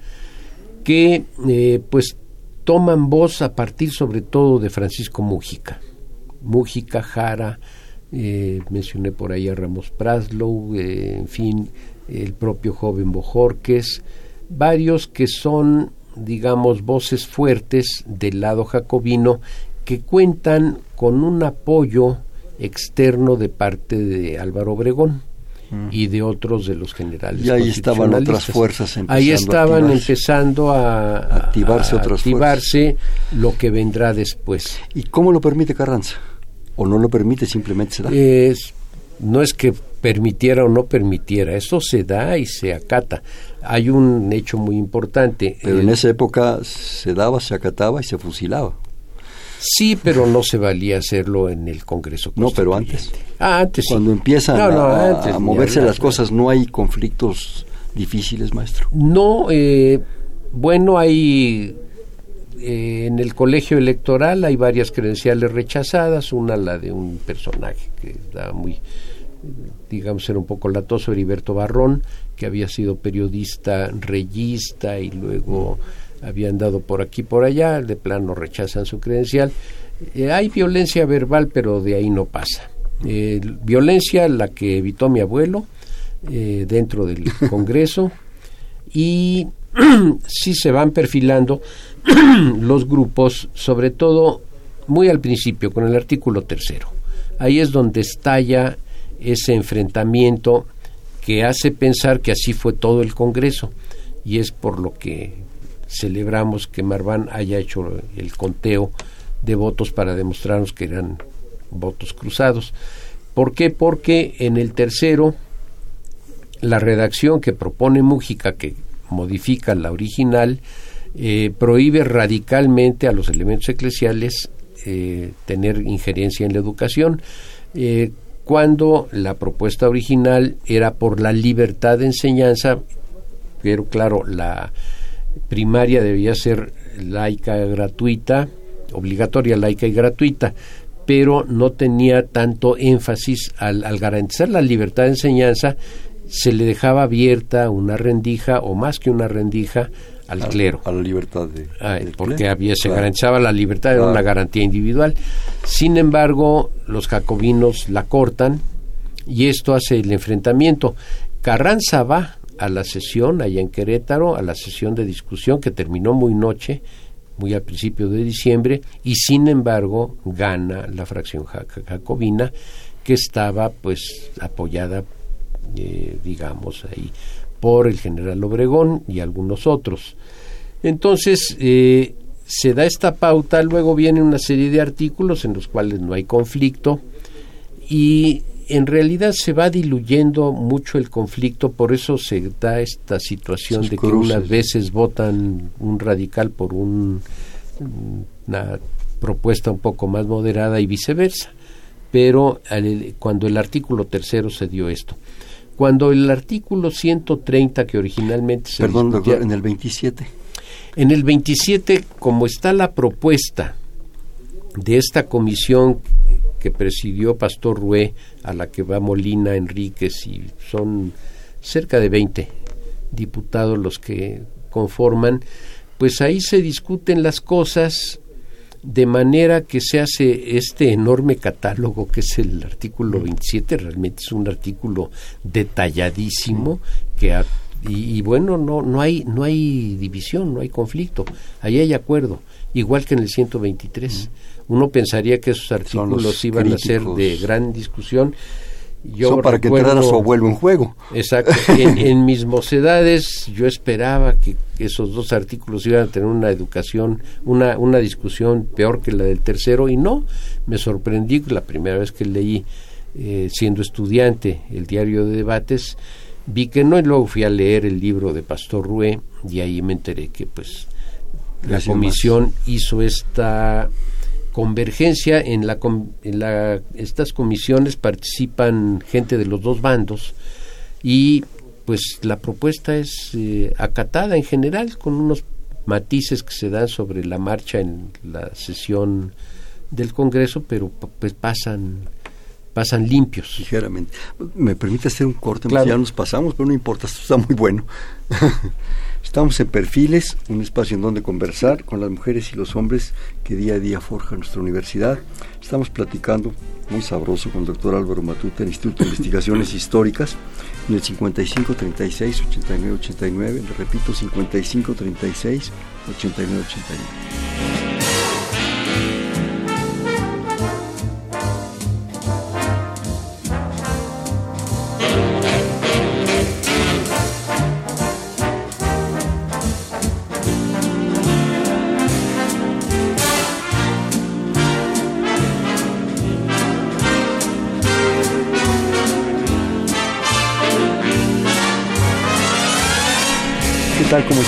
que eh, pues toman voz a partir sobre todo de Francisco Mújica. Mújica, Jara, eh, mencioné por ahí a Ramos Praslow, eh, en fin, el propio joven Bojorques, varios que son, digamos, voces fuertes del lado jacobino que cuentan con un apoyo externo de parte de Álvaro Obregón y de otros de los generales. Y ahí estaban otras fuerzas empezando Ahí a estaban activarse. empezando a, a- Activarse a otras activarse lo que vendrá después. ¿Y cómo lo permite Carranza? ¿O no lo permite, simplemente se da? Es, no es que permitiera o no permitiera, eso se da y se acata. Hay un hecho muy importante. Pero eh, en esa época se daba, se acataba y se fusilaba. Sí, pero no se valía hacerlo en el Congreso. No, pero Constituyente. Ah, antes sí. Cuando empiezan No, no, a, antes moverse hablar, las cosas, no hay conflictos difíciles, maestro. No, eh, bueno, hay eh, en el colegio electoral hay varias credenciales rechazadas, una la de un personaje que da muy, digamos, era un poco latoso, Heriberto Barrón, que había sido periodista reyista y luego había andado por aquí por allá, de plano rechazan su credencial. Eh, hay violencia verbal, pero de ahí no pasa. Eh, violencia la que evitó mi abuelo dentro del Congreso y sí se van perfilando los grupos, sobre todo muy al principio, con el artículo tercero. Ahí es donde estalla ese enfrentamiento que hace pensar que así fue todo el Congreso y es por lo que celebramos que Marván haya hecho el conteo de votos para demostrarnos que eran votos cruzados. ¿Por qué? Porque en el tercero la redacción que propone Mújica, que modifica la original, eh, prohíbe radicalmente a los elementos eclesiales eh, tener injerencia en la educación, eh, cuando la propuesta original era por la libertad de enseñanza, pero claro, la primaria debía ser laica gratuita, obligatoria, laica y gratuita, pero no tenía tanto énfasis al, al garantizar la libertad de enseñanza, se le dejaba abierta una rendija o más que una rendija al clero. A la libertad de. Ah, porque había, se garantizaba la libertad, era una garantía individual. Sin embargo, los jacobinos la cortan y esto hace el enfrentamiento. Carranza va a la sesión allá en Querétaro, a la sesión de discusión que terminó muy noche, muy al principio de diciembre, y sin embargo gana la fracción jacobina que estaba pues apoyada eh, digamos, ahí por el general Obregón y algunos otros. Entonces, eh, se da esta pauta, luego viene una serie de artículos en los cuales no hay conflicto y en realidad se va diluyendo mucho el conflicto, por eso se da esta situación de que unas veces votan un radical por un, una propuesta un poco más moderada y viceversa. Pero cuando el artículo tercero se dio esto. Cuando el artículo 130 que originalmente se Perdón, doctor, en el 27. En el 27, como está la propuesta de esta comisión que presidió Pastor Rué, a la que va Molina Enríquez y son cerca de 20 diputados los que conforman, pues ahí se discuten las cosas de manera que se hace este enorme catálogo que es el artículo 27, realmente es un artículo detalladísimo que y, bueno, no no hay no hay división, no hay conflicto, ahí hay acuerdo, igual que en el 123. Uno pensaría que esos artículos iban a ser de gran discusión yo para que entrara su abuelo en juego. Exacto. En, mis mocedades yo esperaba que esos dos artículos iban a tener una educación, una, una discusión peor que la del tercero y no. Me sorprendí la primera vez que leí, eh, siendo estudiante, el diario de debates, vi que no y luego fui a leer el libro de Pastor Rué y ahí me enteré que pues la comisión hizo esta convergencia en la, en la estas comisiones participan gente de los dos bandos y pues la propuesta es eh, acatada en general con unos matices que se dan sobre la marcha en la sesión del Congreso, pero pues pasan pasan limpios. Ligeramente. ¿Me permite hacer un corte? Ya nos pasamos, pero no importa, esto está muy bueno. Estamos en Perfiles, un espacio en donde conversar con las mujeres y los hombres que día a día forjan nuestra universidad. Estamos platicando muy sabroso con el doctor Álvaro Matute del Instituto de Investigaciones Históricas en el 55 36 89 89, le repito 55 36 89 89.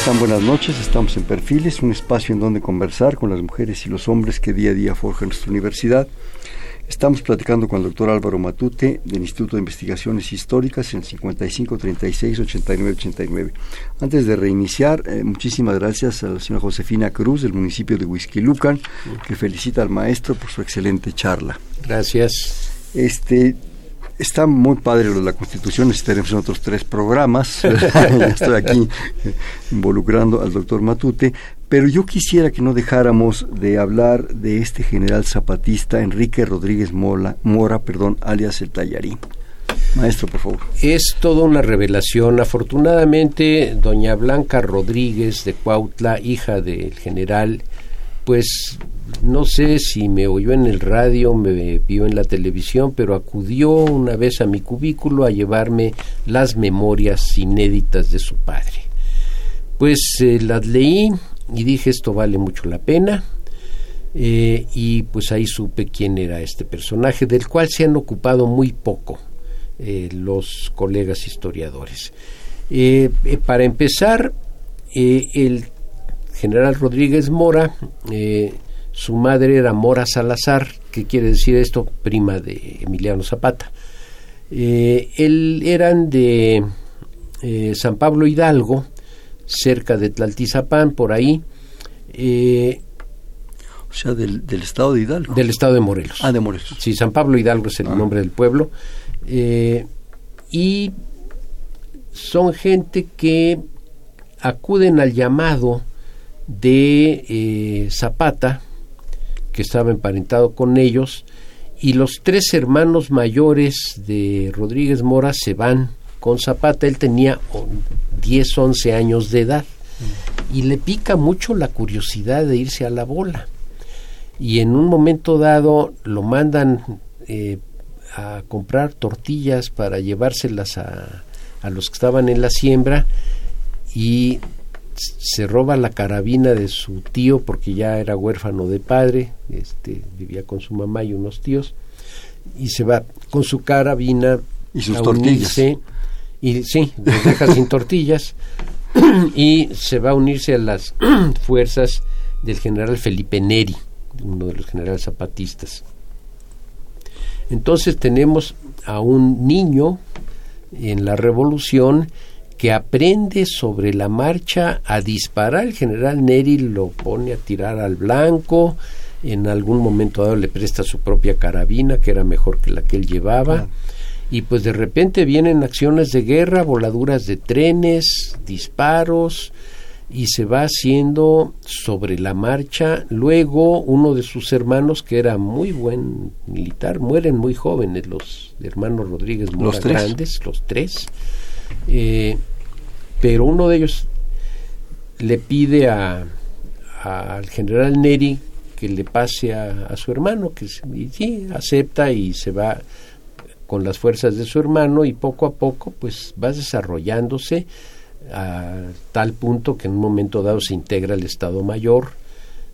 Están? Buenas noches. Estamos en Perfiles, un espacio en donde conversar con las mujeres y los hombres que día a día forjan nuestra universidad. Estamos platicando con el doctor Álvaro Matute del Instituto de Investigaciones Históricas en 55 36 89 89. Antes de reiniciar, eh, muchísimas gracias a la señora Josefina Cruz del municipio de Huizquilucan, que felicita al maestro por su excelente charla. Gracias. Este, Está muy padre lo de la Constitución, estaremos en otros tres programas. estoy aquí eh, involucrando al doctor Matute, pero yo quisiera que no dejáramos de hablar de este general zapatista Enrique Rodríguez Mola, Mora, perdón, alias el Tallarín. Maestro, por favor. Es toda una revelación. Afortunadamente, doña Blanca Rodríguez de Cuautla, hija del general, pues no sé si me oyó en el radio, me vio en la televisión, pero acudió una vez a mi cubículo a llevarme las memorias inéditas de su padre. Pues eh, las leí y dije esto vale mucho la pena. Eh, y pues ahí supe quién era este personaje, del cual se han ocupado muy poco eh, los colegas historiadores. para empezar, el general Rodríguez Mora su madre era Mora Salazar, que quiere decir esto, prima de Emiliano Zapata. Eh, él eran de eh, San Pablo Hidalgo, cerca de Tlaltizapán, por ahí. Eh, o sea, del, estado de Hidalgo. Del estado de Morelos. Ah, de Morelos. Sí, San Pablo Hidalgo es el ah. nombre del pueblo. y son gente que acuden al llamado de Zapata, que estaba emparentado con ellos, y los tres hermanos mayores de Rodríguez Mora se van con Zapata. Él tenía 10, 11 años de edad y le pica mucho la curiosidad de irse a la bola. Y en un momento dado lo mandan eh, a comprar tortillas para llevárselas a, a los que estaban en la siembra y se roba la carabina de su tío porque ya era huérfano de padre, este, vivía con su mamá y unos tíos, y se va con su carabina y sus tortillas. y sí, deja sin tortillas, y se va a unirse a las fuerzas del general Felipe Neri, uno de los generales zapatistas. Entonces tenemos a un niño en la revolución que aprende sobre la marcha a disparar. El general Neri lo pone a tirar al blanco, en algún momento dado le presta su propia carabina, que era mejor que la que él llevaba. Y pues de repente vienen acciones de guerra, voladuras de trenes, disparos, y se va haciendo sobre la marcha. Luego uno de sus hermanos, que era muy buen militar, mueren muy jóvenes los hermanos Rodríguez Mora los grandes, los tres. Eh, pero uno de ellos le pide a, al general Neri que le pase a, su hermano, que sí, acepta y se va con las fuerzas de su hermano y poco a poco pues va desarrollándose a tal punto que en un momento dado se integra el Estado Mayor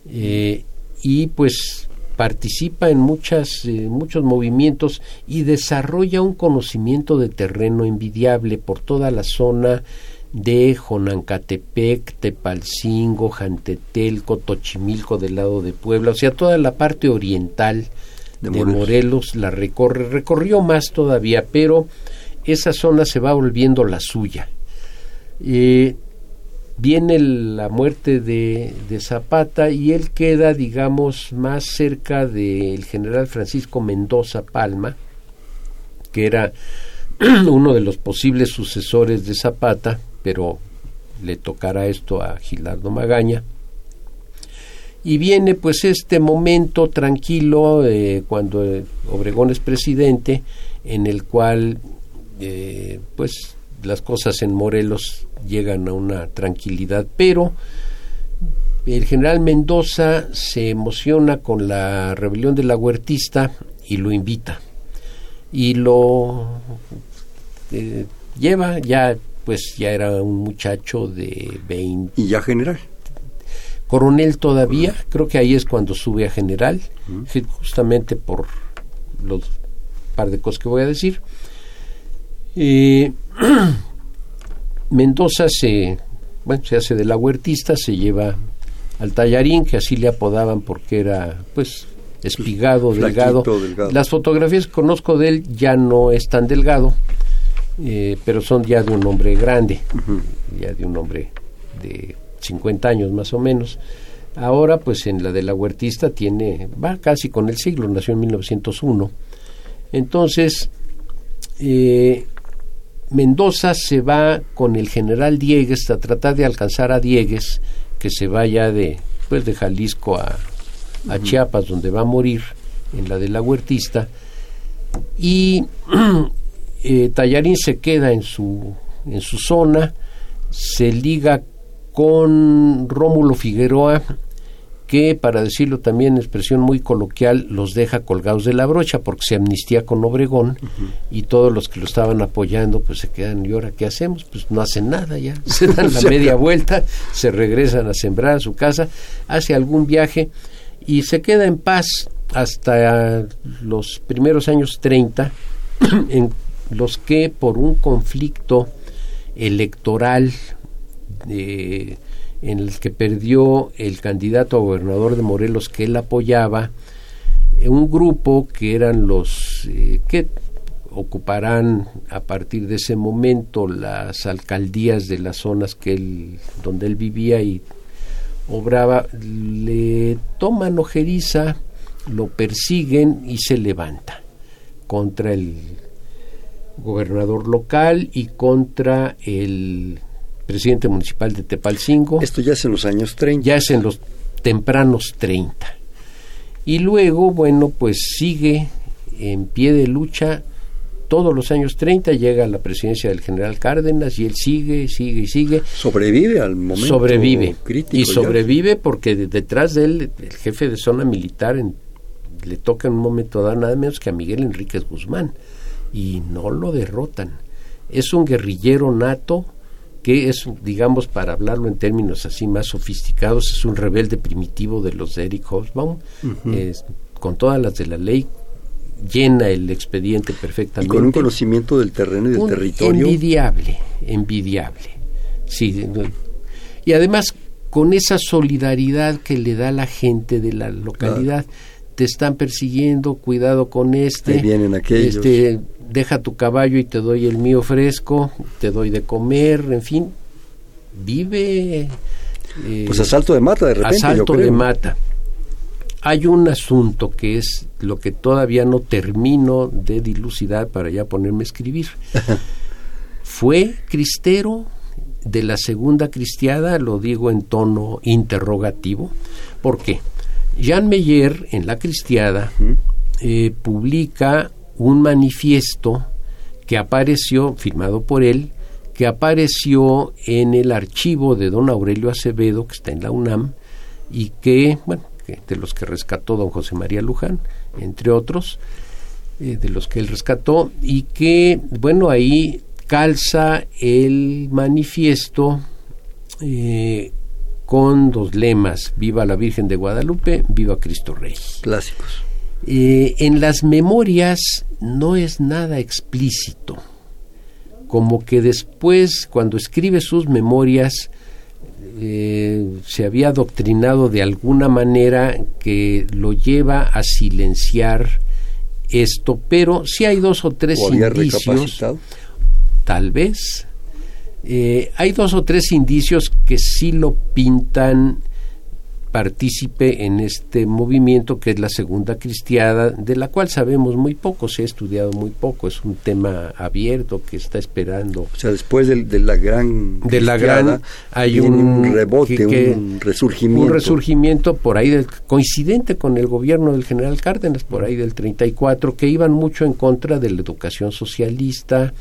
eh, y pues participa en muchas, eh, muchos movimientos y desarrolla un conocimiento de terreno envidiable por toda la zona de Jonancatepec, Tepalcingo, Jantetelco, Tochimilco del lado de Puebla, o sea, toda la parte oriental de, Morelos. la recorre, recorrió más todavía, pero esa zona se va volviendo la suya. Eh, viene la muerte de, de, Zapata y él queda, digamos, más cerca del general Francisco Mendoza Palma, que era uno de los posibles sucesores de Zapata, pero le tocará esto a Gilardo Magaña. Y viene pues este momento tranquilo eh, cuando Obregón es presidente, en el cual eh, pues las cosas en Morelos llegan a una tranquilidad, pero el general Mendoza se emociona con la rebelión de la huertista y lo invita y lo eh, lleva ya pues ya era un muchacho de 20. ¿Y ya general? Coronel todavía, creo que ahí es cuando sube a general, justamente por los par de cosas que voy a decir. Eh, Mendoza se, bueno, se hace de la huertista, se lleva al tallarín, que así le apodaban porque era, pues, espigado, delgado. delgado. Las fotografías que conozco de él ya no es tan delgado, eh, pero son ya de un hombre grande, ya de un hombre de 50 años más o menos. Ahora, pues en la de la huertista tiene, va casi con el siglo, nació en 1901. Entonces, eh, Mendoza se va con el general Diegues a tratar de alcanzar a Diegues, que se vaya de, pues de Jalisco a, a Chiapas, donde va a morir, en la de la huertista. Y eh, Tallarín se queda en su, en su zona, se liga con Rómulo Figueroa, que, para decirlo también en expresión muy coloquial, los deja colgados de la brocha porque se amnistía con Obregón y todos los que lo estaban apoyando pues se quedan, ¿y ahora qué hacemos? Pues no hacen nada ya, se dan la media vuelta, se regresan a sembrar a su casa, hace algún viaje y se queda en paz hasta los primeros años 30, en los que por un conflicto electoral eh, en el que perdió el candidato a gobernador de Morelos que él apoyaba, eh, un grupo que eran los eh, que ocuparán a partir de ese momento las alcaldías de las zonas que él, donde él vivía y obraba, le toman ojeriza, lo persiguen y se levanta contra el gobernador local y contra el presidente municipal de Tepalcingo. Esto ya es en los años 30. Ya es en los tempranos 30. Y luego, bueno, pues sigue en pie de lucha todos los años 30, llega a la presidencia del general Cárdenas y él sigue, sigue y sigue. Sobrevive al momento Sobrevive. crítico. Y ya. sobrevive porque de- detrás de él, el jefe de zona militar, en- le toca en un momento dado nada menos que a Miguel Enríquez Guzmán. Y no lo derrotan. Es un guerrillero nato que es, digamos, para hablarlo en términos así más sofisticados, es un rebelde primitivo de los de Eric Hobsbawm, es- con todas las de la ley, llena el expediente Y perfectamente. con un conocimiento del terreno y del Un territorio. Envidiable, envidiable. Sí, y además con esa solidaridad que le da la gente de la localidad. Te están persiguiendo, cuidado con este. Ahí vienen aquellos. Este, deja tu caballo y te doy el mío fresco, te doy de comer, en fin. Vive. eh, Pues asalto de mata, de repente. yo asalto creo. de mata. Hay un asunto que es lo que todavía no termino de dilucidar para ya ponerme a escribir. ¿Fue cristero de la segunda cristiada? Lo digo en tono interrogativo. ¿Por qué? Jean Meyer, en la cristiada, eh, publica un manifiesto que apareció, firmado por él, que apareció en el archivo de don Aurelio Acevedo, que está en la UNAM, y que, bueno, de los que rescató don José María Luján, entre otros, eh, de los que él rescató, y que, bueno, ahí calza el manifiesto eh, con dos lemas, viva la Virgen de Guadalupe, viva Cristo Rey. Clásicos. Eh, en las memorias no es nada explícito, como que después, cuando escribe sus memorias, eh, se había adoctrinado de alguna manera que lo lleva a silenciar esto, pero sí hay dos o tres O indicios, tal vez. Eh, hay dos o tres indicios que sí lo pintan partícipe en este movimiento que es la segunda cristiada, de la cual sabemos muy poco, se ha estudiado muy poco, es un tema abierto que está esperando. O sea, después del- de, la gran. De la gran hay un, rebote, que- que- un resurgimiento. un resurgimiento por ahí del- coincidente con el gobierno del general Cárdenas por ahí del 34 que iban mucho en contra de la educación socialista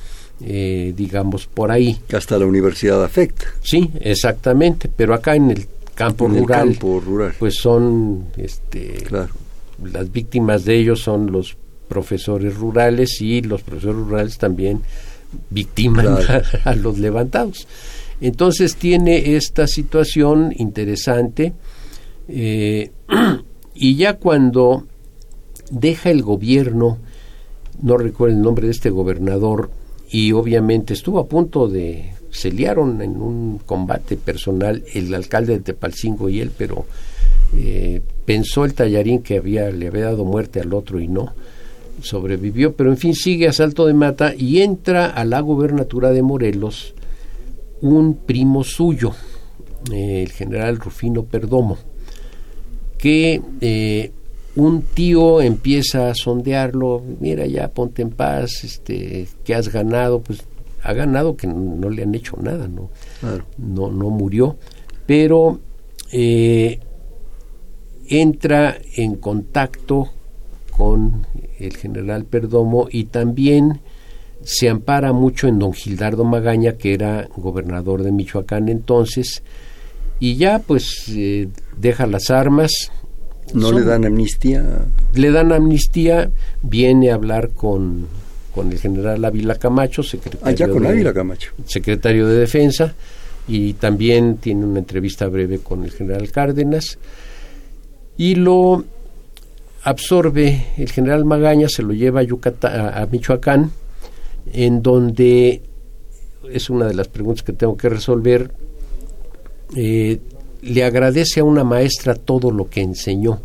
eh, digamos por ahí que hasta la universidad afecta. Sí, exactamente, pero acá en el campo en el rural, campo rural. pues son, este, Claro. las víctimas de ellos son los profesores rurales y los profesores rurales también victiman Claro. a, los levantados. Entonces tiene esta situación interesante eh, y ya cuando deja el gobierno, no recuerdo el nombre de este gobernador, y obviamente estuvo a punto de se liaron en un combate personal el alcalde de Tepalcingo y él, pero Eh, pensó el tallarín que había, le había dado muerte al otro y no. Sobrevivió, pero en fin sigue a salto de mata y entra a la gubernatura de Morelos un primo suyo, eh, el general Rufino Perdomo, que eh, un tío empieza a sondearlo, mira ya, ponte en paz, este, que has ganado, pues ha ganado que no, le han hecho nada, no, no, no murió, pero eh, entra en contacto con el general Perdomo y también se ampara mucho en don Gildardo Magaña, que era gobernador de Michoacán entonces, y ya pues eh, deja las armas. ¿No le dan amnistía? Le dan amnistía, viene a hablar con, con el general Ávila Camacho, secretario, ah, con de, Camacho. secretario de Defensa, y también tiene una entrevista breve con el general Cárdenas, y lo absorbe el general Magaña, se lo lleva a, Yucatán, a Michoacán, en donde es una de las preguntas que tengo que resolver. Eh, le agradece a una maestra todo lo que enseñó.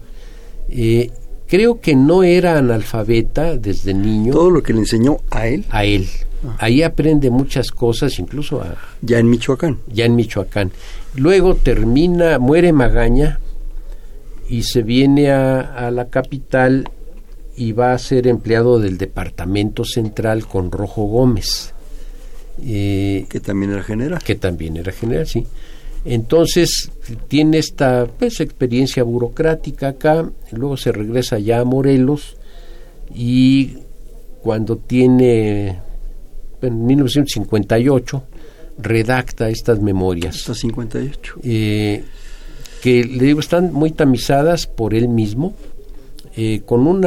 Eh, creo que no era analfabeta desde niño. Todo lo que le enseñó a él. A él. Ah. Ahí aprende muchas cosas, incluso a, ya en Michoacán. Ya en Michoacán. Luego termina, muere Magaña y se viene a, a la capital y va a ser empleado del Departamento Central con Rojo Gómez. Eh, que también era general. Que también era general, sí. Entonces tiene esta pues, experiencia burocrática acá, luego se regresa ya a Morelos y cuando tiene, en 1958, redacta estas memorias. Hasta 58. Eh, que le digo, están muy tamizadas por él mismo, eh, con un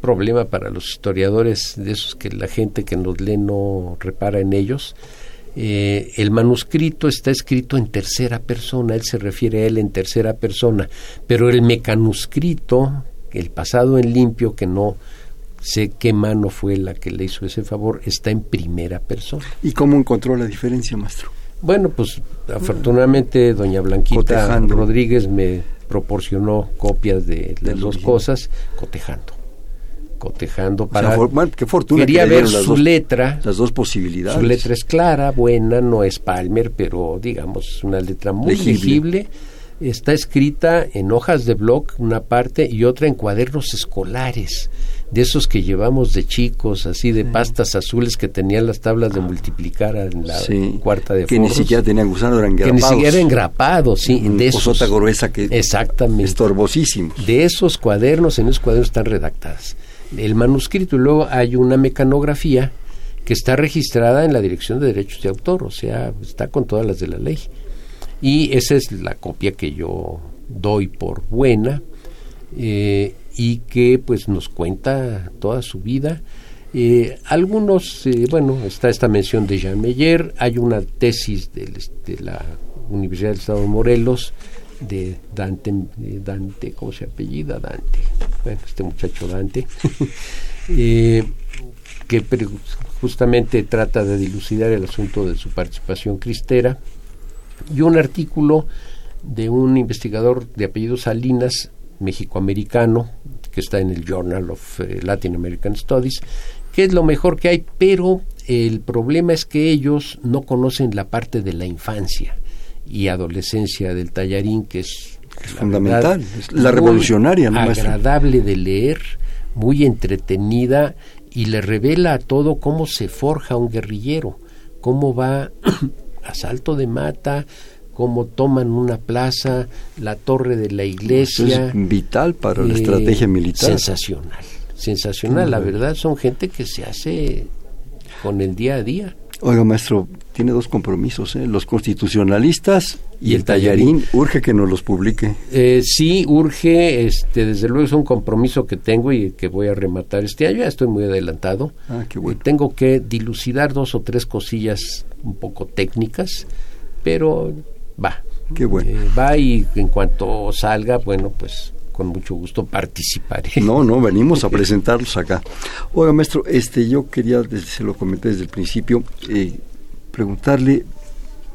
problema para los historiadores, de esos que la gente que nos lee no repara en ellos. Eh, el manuscrito está escrito en tercera persona, él se refiere a él en tercera persona, pero el mecanuscrito, el pasado en limpio, que no sé qué mano fue la que le hizo ese favor, está en primera persona. ¿Y cómo encontró la diferencia, maestro? Bueno, pues afortunadamente doña Blanquita Rodríguez me proporcionó copias de las dos cosas cotejando cotejando para qué fortuna quería ver su letra las dos posibilidades su letra es clara buena no es Palmer pero digamos una letra muy legible, está escrita en hojas de blog una parte y otra en cuadernos escolares de esos que llevamos de chicos, así de pastas azules que tenían las tablas de multiplicar en la cuarta de Que ni siquiera tenían gusano, eran engrapados. Que ni siquiera engrapados, sí. de esos, gruesa que exactamente. estorbosísimos. De esos cuadernos, en esos cuadernos están redactadas. El manuscrito y luego hay una mecanografía que está registrada en la Dirección de Derechos de Autor, o sea, está con todas las de la ley. Y esa es la copia que yo doy por buena. Eh, y que pues nos cuenta toda su vida. Eh, algunos, eh, bueno, está esta mención de Jean Meyer, hay una tesis de, la Universidad del Estado de Morelos de Dante, Dante, ¿cómo se apellida? Dante, bueno, este muchacho Dante, eh, que justamente trata de dilucidar el asunto de su participación cristera, y un artículo de un investigador de apellido Salinas, mexicoamericano, que está en el Journal of Latin American Studies, que es lo mejor que hay, pero el problema es que ellos no conocen la parte de la infancia y adolescencia del tallarín, que es, fundamental, es la revolucionaria, ¿no, agradable de leer, muy entretenida y le revela a todo cómo se forja un guerrillero, cómo va a salto de mata, cómo toman una plaza, la torre de la iglesia. es vital para la estrategia eh, militar. Sensacional, sensacional. La verdad son gente que se hace con el día a día. Oiga, maestro, tiene dos compromisos, ¿eh? los constitucionalistas y, el tallarín. Urge que nos los publique. Eh, sí, urge, este, desde luego es un compromiso que tengo y que voy a rematar este año. Ya estoy muy adelantado. Ah, qué bueno. tengo que dilucidar dos o tres cosillas un poco técnicas, pero va. Qué bueno. Eh, va y en cuanto salga, bueno, pues con mucho gusto participaré. No, no, venimos a presentarlos acá. Oiga, maestro, este, yo quería, se lo comenté desde el principio, eh, preguntarle,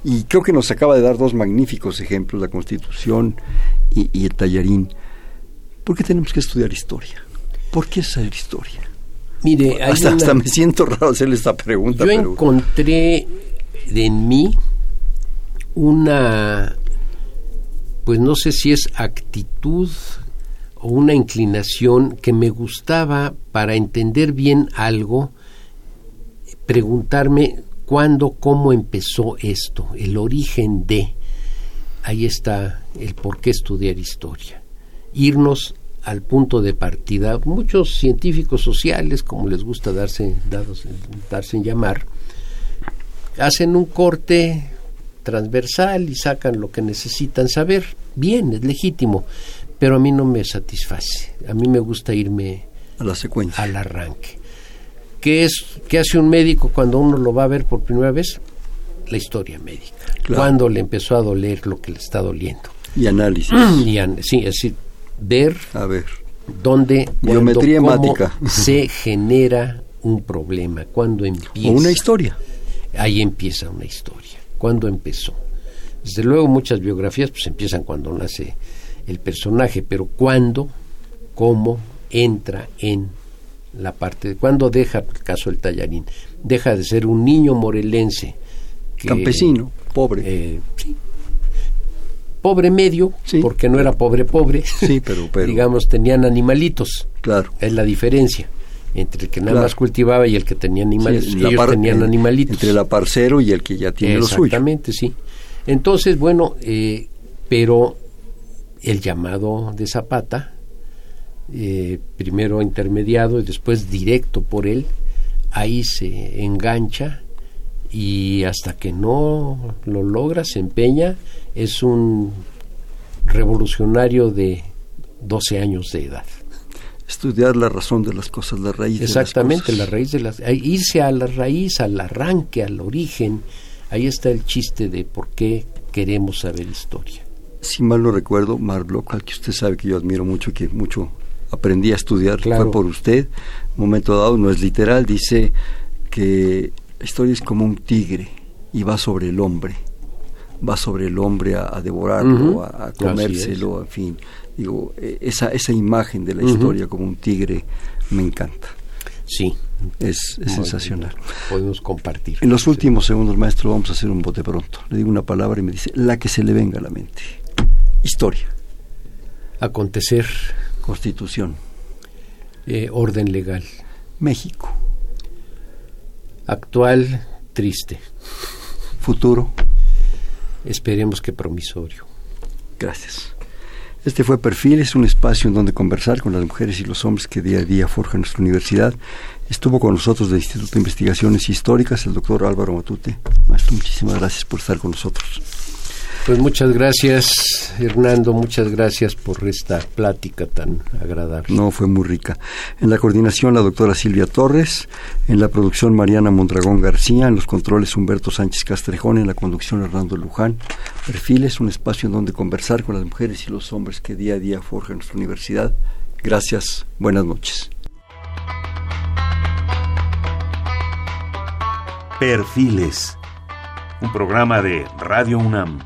y creo que nos acaba de dar dos magníficos ejemplos, la Constitución y, el tallarín, ¿por qué tenemos que estudiar historia? ¿Por qué saber historia? Mire, hasta, me siento raro hacerle esta pregunta. Yo encontré en mí una, pues no sé si es actitud una inclinación que me gustaba para entender bien algo, preguntarme cuándo, cómo empezó esto, el origen de. Ahí está el por qué estudiar historia. Irnos al punto de partida. Muchos científicos sociales, como les gusta darse, darse en llamar, hacen un corte transversal y sacan lo que necesitan saber. Bien, es legítimo, pero a mí no me satisface. A mí me gusta irme a la secuencia, al arranque. ¿Qué es qué hace un médico cuando uno lo va a ver por primera vez? La historia médica. Cuando le empezó a doler lo que le está doliendo. Y análisis. y sí, es decir, ver, a ver. dónde Biometría hemática. se genera un problema, cuando empieza. O una historia. Ahí empieza una historia. ¿Cuándo empezó? Desde luego muchas biografías pues empiezan cuando nace el personaje, pero ¿cuándo? ¿Cómo entra en la parte de cuándo deja el caso del tallarín? Deja de ser un niño morelense. Campesino, pobre. Eh, pobre medio, porque no era pobre pobre, sí, pero, digamos, tenían animalitos. Claro. Es la diferencia entre el que nada más cultivaba y el que tenía animales. ellos tenían animalitos. Entre el aparcero y el que ya tiene lo suyo. Exactamente, sí. Entonces, bueno, eh, pero el llamado de Zapata, eh, primero intermediado y después directo por él, ahí se engancha y hasta que no lo logra, se empeña, es un revolucionario de 12 años de edad. Estudiar la razón de las cosas, la raíz Exactamente, de las la raíz de las... Irse a la raíz, al arranque, al origen, ahí está el chiste de por qué queremos saber historia. Si mal no recuerdo, Marlock, que usted sabe que yo admiro mucho, que mucho aprendí a estudiar, fue por usted, un momento dado, no es literal, dice que la historia es como un tigre y va sobre el hombre, va sobre el hombre a, devorarlo, a, comérselo, en fin. Digo, e, esa, esa imagen de la historia como un tigre me encanta. Sí. Es, sensacional. Podemos compartir. En los últimos segundos, maestro, vamos a hacer un bote pronto. Le digo una palabra y me dice la que se le venga a la mente. Historia. Acontecer. Constitución. Eh, orden legal. México actual triste. Futuro. Esperemos que promisorio. Gracias. Este fue Perfil, es un espacio en donde conversar con las mujeres y los hombres que día a día forjan nuestra universidad. Estuvo con nosotros del Instituto de Investigaciones Históricas el doctor Álvaro Matute. Maestro, muchísimas gracias por estar con nosotros. Pues muchas gracias, Hernando, muchas gracias por esta plática tan agradable. No, fue muy rica. En la coordinación la doctora Silvia Torres, en la producción Mariana Mondragón García, en los controles Humberto Sánchez Castrejón, en la conducción Hernando Luján. Perfiles, un espacio en donde conversar con las mujeres y los hombres que día a día forjan nuestra universidad. Gracias, buenas noches. Perfiles, un programa de Radio UNAM.